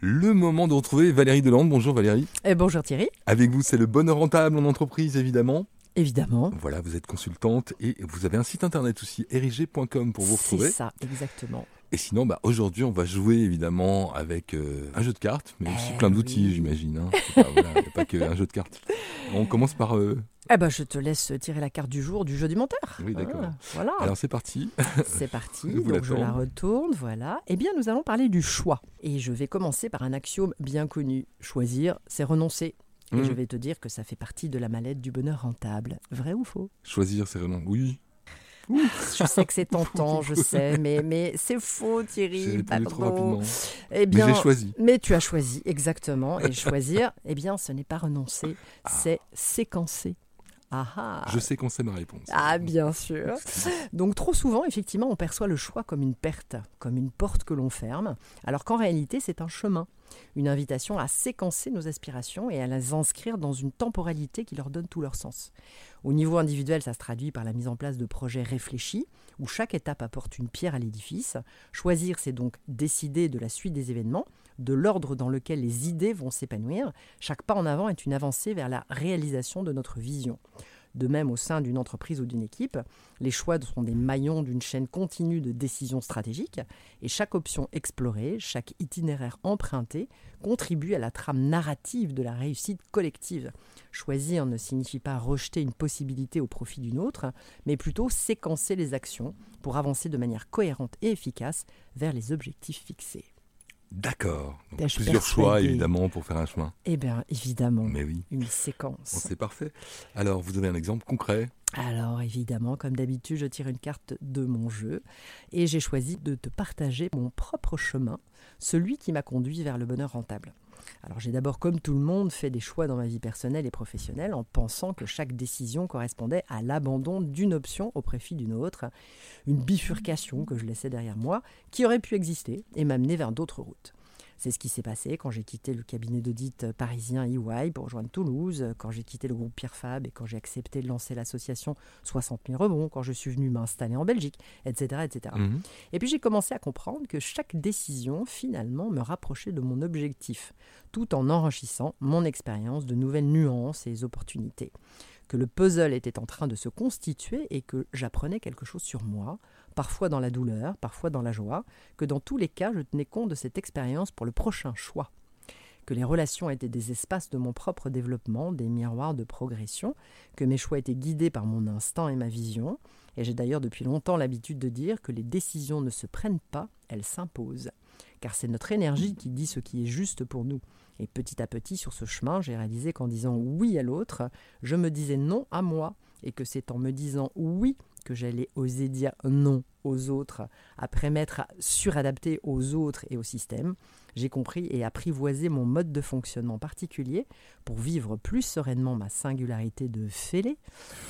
Le moment de retrouver Valérie Delande. Bonjour Valérie. Et bonjour Thierry. Avec vous, c'est le bonheur rentable en entreprise, évidemment. Évidemment. Voilà, vous êtes consultante et vous avez un site internet aussi, érigé.com pour vous retrouver. C'est ça, exactement. Et sinon, bah, aujourd'hui, on va jouer évidemment avec euh, un jeu de cartes, mais aussi Eh plein d'outils, oui. j'imagine. hein. Voilà, pas qu'un jeu de cartes. On commence par. euh, Eh ben, je te laisse tirer la carte du jour du jeu du menteur. Oui, d'accord. Ah, voilà. Alors c'est parti. C'est parti. Donc, je la retourne. Voilà. Eh bien, nous allons parler du choix. Et je vais commencer par un axiome bien connu. Choisir, c'est renoncer. Et Hmm. je vais te dire que ça fait partie de la mallette du bonheur rentable. Vrai ou faux? Choisir, c'est vraiment. Oui. Je sais que c'est tentant, je sais, mais, mais c'est faux, Thierry. Pardon. Eh Mais bien, j'ai choisi. Mais tu as choisi, exactement. Et choisir, eh bien, ce n'est pas renoncer, c'est séquencer. Ah ah Je sais qu'on sait ma réponse. Ah, bien sûr. Donc, trop souvent, effectivement, on perçoit le choix comme une perte, comme une porte que l'on ferme, alors qu'en réalité, c'est un chemin, une invitation à séquencer nos aspirations et à les inscrire dans une temporalité qui leur donne tout leur sens. Au niveau individuel, ça se traduit par la mise en place de projets réfléchis, où chaque étape apporte une pierre à l'édifice. Choisir, c'est donc décider de la suite des événements, de l'ordre dans lequel les idées vont s'épanouir. Chaque pas en avant est une avancée vers la réalisation de notre vision. De même, au sein d'une entreprise ou d'une équipe, les choix sont des maillons d'une chaîne continue de décisions stratégiques et chaque option explorée, chaque itinéraire emprunté contribue à la trame narrative de la réussite collective. Choisir ne signifie pas rejeter une possibilité au profit d'une autre, mais plutôt séquencer les actions pour avancer de manière cohérente et efficace vers les objectifs fixés. D'accord. Plusieurs choix, évidemment, pour faire un chemin. Eh bien, évidemment, Mais oui. une Bon, séquence. c'est parfait. Alors, vous avez un exemple concret? Alors évidemment, comme d'habitude, je tire une carte de mon jeu et j'ai choisi de te partager mon propre chemin, celui qui m'a conduit vers le bonheur rentable. Alors j'ai d'abord, comme tout le monde, fait des choix dans ma vie personnelle et professionnelle en pensant que chaque décision correspondait à l'abandon d'une option au profit d'une autre, une bifurcation que je laissais derrière moi qui aurait pu exister et m'amener vers d'autres routes. C'est ce qui s'est passé quand j'ai quitté le cabinet d'audit parisien EY pour rejoindre Toulouse, quand j'ai quitté le groupe Pierre Fab et quand j'ai accepté de lancer l'association 60 000 rebonds, quand je suis venu m'installer en Belgique, etc. etc. Mhm. Et puis j'ai commencé à comprendre que chaque décision finalement me rapprochait de mon objectif, tout en enrichissant mon expérience de nouvelles nuances et opportunités. Que le puzzle était en train de se constituer et que j'apprenais quelque chose sur moi, parfois dans la douleur, parfois dans la joie, que dans tous les cas je tenais compte de cette expérience pour le prochain choix. Que les relations étaient des espaces de mon propre développement, des miroirs de progression, que mes choix étaient guidés par mon instinct et ma vision, et j'ai d'ailleurs depuis longtemps l'habitude de dire que les décisions ne se prennent pas, elles s'imposent. Car c'est notre énergie qui dit ce qui est juste pour nous. Et petit à petit, sur ce chemin, j'ai réalisé qu'en disant oui à l'autre, je me disais non à moi. Et que c'est en me disant oui que j'allais oser dire non aux autres, après m'être suradapté aux autres et au système. J'ai compris et apprivoisé mon mode de fonctionnement particulier pour vivre plus sereinement ma singularité de fêlé.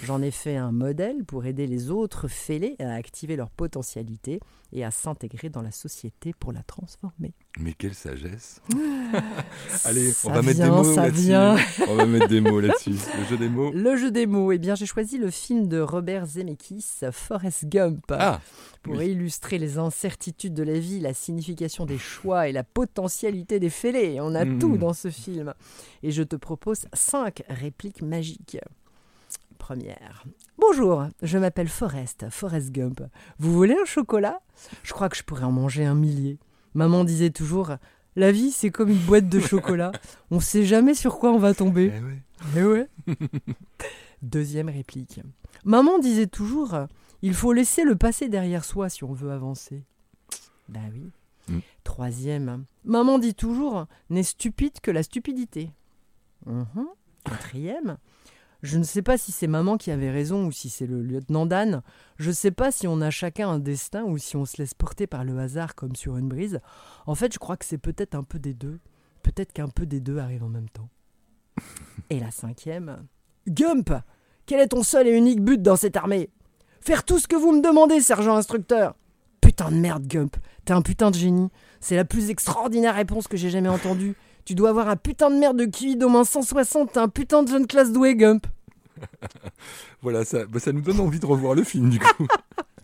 J'en ai fait un modèle pour aider les autres fêlés à activer leur potentialité et à s'intégrer dans la société pour la transformer. Mais quelle sagesse Allez, on va mettre des mots là-dessus. On va mettre des mots là-dessus. Le jeu des mots. Le jeu des mots, eh bien j'ai choisi le film de Robert Zemeckis, Forrest Gump, Ah pour oui. illustrer les incertitudes de la vie, la signification des choix et la potentialité des fêlés. On a Mhm. tout dans ce film. Et je te propose cinq répliques magiques. Première. Bonjour, je m'appelle Forrest, Forrest Gump. Vous voulez un chocolat? Je crois que je pourrais en manger un millier. Maman disait toujours La vie, c'est comme une boîte de chocolat. On sait jamais sur quoi on va tomber. Eh ouais. Eh ouais. Deuxième réplique. Maman disait toujours il faut laisser le passé derrière soi si on veut avancer. Bah oui. Mm. Troisième. Maman dit toujours n'est stupide que la stupidité. Mhm. Quatrième. Je ne sais pas si c'est maman qui avait raison ou si c'est le lieutenant Dan. Je ne sais pas si on a chacun un destin ou si on se laisse porter par le hasard comme sur une brise. En fait, je crois que c'est peut-être un peu des deux. Peut-être qu'un peu des deux arrive en même temps. Et la cinquième. Gump Quel est ton seul et unique but dans cette armée? Faire tout ce que vous me demandez, sergent instructeur Putain de merde, Gump T'es un putain de génie. C'est la plus extraordinaire réponse que j'ai jamais entendue. Tu dois avoir un putain de merde de QI d'au moins 160. T'es un putain de jeune classe doué, Gump. Voilà, ça, bah, ça nous donne envie de revoir le film du coup.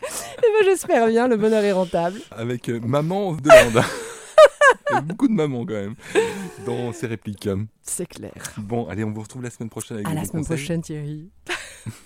Eh ben, j'espère bien, le bonheur est rentable. Avec euh, Maman de Lande. Avec beaucoup de mamans quand même dans ces répliques. C'est clair. Bon, allez, on vous retrouve la semaine prochaine avec À la semaine conseils. prochaine, Thierry.